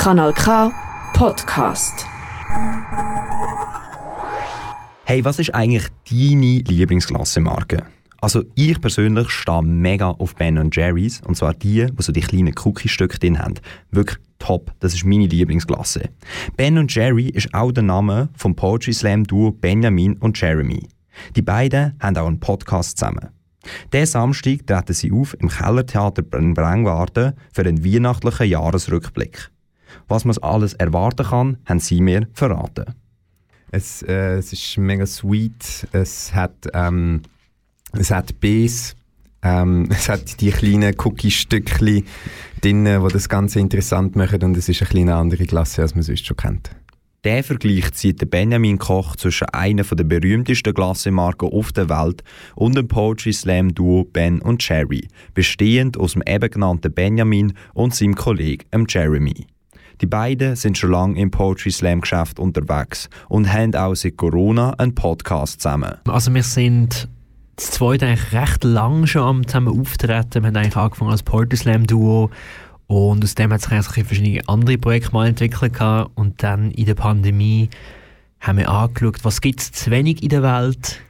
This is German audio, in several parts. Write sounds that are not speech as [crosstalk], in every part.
Kanal K Podcast. Hey, was ist eigentlich deine Lieblingsglassemarke? Also ich persönlich stehe mega auf Ben Jerry's und zwar die, die so die kleinen Cookie-Stücke drin haben. Wirklich top, das ist meine Lieblingsglasse. Ben Jerry ist auch der Name vom Poetry Slam Duo Benjamin und Jeremy. Die beiden haben auch einen Podcast zusammen. Diesen Samstag treten sie auf im Kellertheater in Brenngarten für einen weihnachtlichen Jahresrückblick. Was man alles erwarten kann, haben sie mir verraten. Es, äh, es ist mega sweet. Es hat, ähm, es hat Bs. Ähm, [laughs] es hat die kleinen Cookie-Stückchen drin, die das Ganze interessant machen und es ist eine kleine andere Klasse, als man sonst schon kennt. Der Vergleich zieht Benjamin Koch zwischen einer der berühmtesten Glassemarken auf der Welt und dem Poetry Slam Duo Ben und Jerry, bestehend aus dem eben genannten Benjamin und seinem Kollegen Jeremy. Die beiden sind schon lange im Poetry Slam Geschäft unterwegs und haben auch seit Corona einen Podcast zusammen. Also wir sind das zweite eigentlich recht lang schon am zusammen auftreten. Wir haben eigentlich angefangen als Poetry Slam Duo und aus dem hat sich eigentlich verschiedene andere Projekte mal entwickelt und dann in der Pandemie haben wir angeschaut, was gibt es zu wenig in der Welt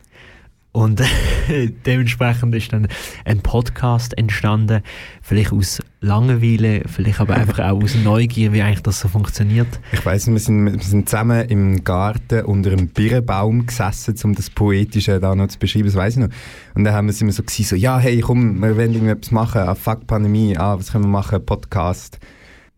und [laughs] dementsprechend ist dann ein Podcast entstanden, vielleicht aus Langeweile, vielleicht aber einfach auch aus Neugier, wie eigentlich das so funktioniert. Ich weiß, wir sind, wir sind zusammen im Garten unter einem Birnbaum gesessen, um das Poetische da noch zu beschreiben, das weiß ich noch. Und dann haben wir immer so gesagt, so, ja, hey, komm, wir wollen irgendetwas machen, ah, fuck Pandemie, ah, was können wir machen, Podcast.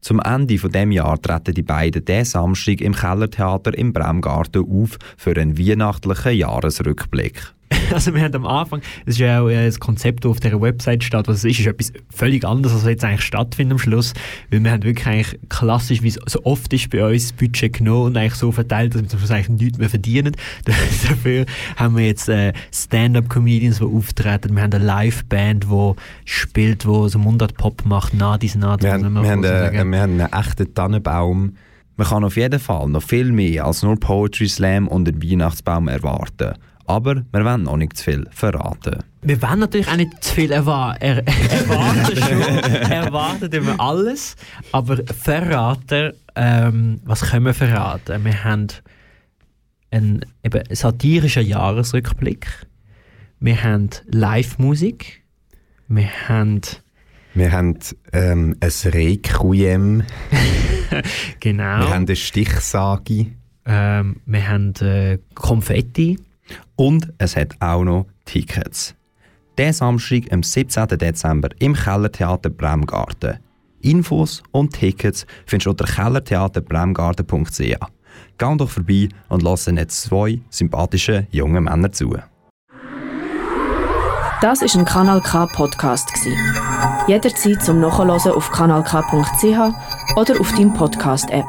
Zum Ende von dem Jahr treten die beiden diesen Samstag im Kellertheater im Bremgarten auf für einen weihnachtlichen Jahresrückblick. [laughs] Also wir haben am Anfang, es ist ja auch äh, das Konzept, das auf dieser Website steht, was es ist, ist etwas völlig anderes, als jetzt eigentlich stattfindet am Schluss, weil wir haben wirklich eigentlich klassisch, wie es so oft ist bei uns, das Budget genommen und eigentlich so verteilt, dass wir zum Schluss eigentlich nichts mehr verdienen. [laughs] Dafür haben wir jetzt äh, Stand-Up-Comedians, die auftreten, wir haben eine Live-Band, die spielt, die so Mundart-Pop macht, nah dies nah. Wir, haben, wir, haben, äh, wir haben einen echten Tannenbaum. Man kann auf jeden Fall noch viel mehr als nur Poetry Slam und einen Weihnachtsbaum erwarten. Aber wir wollen noch nicht zu viel verraten. Wir wollen natürlich auch nicht zu viel erwa er erwarten. schon, [laughs] erwarten immer alles. Aber verraten, ähm, was können wir verraten? Wir haben einen eben, satirischen Jahresrückblick. Wir haben Live-Musik. Wir haben... Wir haben ähm, ein Requiem. [laughs] genau. Wir haben eine Stichsage. Ähm, wir haben äh, Konfetti. Und es hat auch noch Tickets. Der Samstag, am 17. Dezember im Kellertheater Bremgarten. Infos und Tickets findest du unter kellertheaterbremgarten.ch. Geh doch vorbei und lass jetzt zwei sympathische junge Männer zu. Das ist ein Kanal K Podcast Jederzeit zum Nachhören auf kanalk.ch oder auf deinem Podcast App.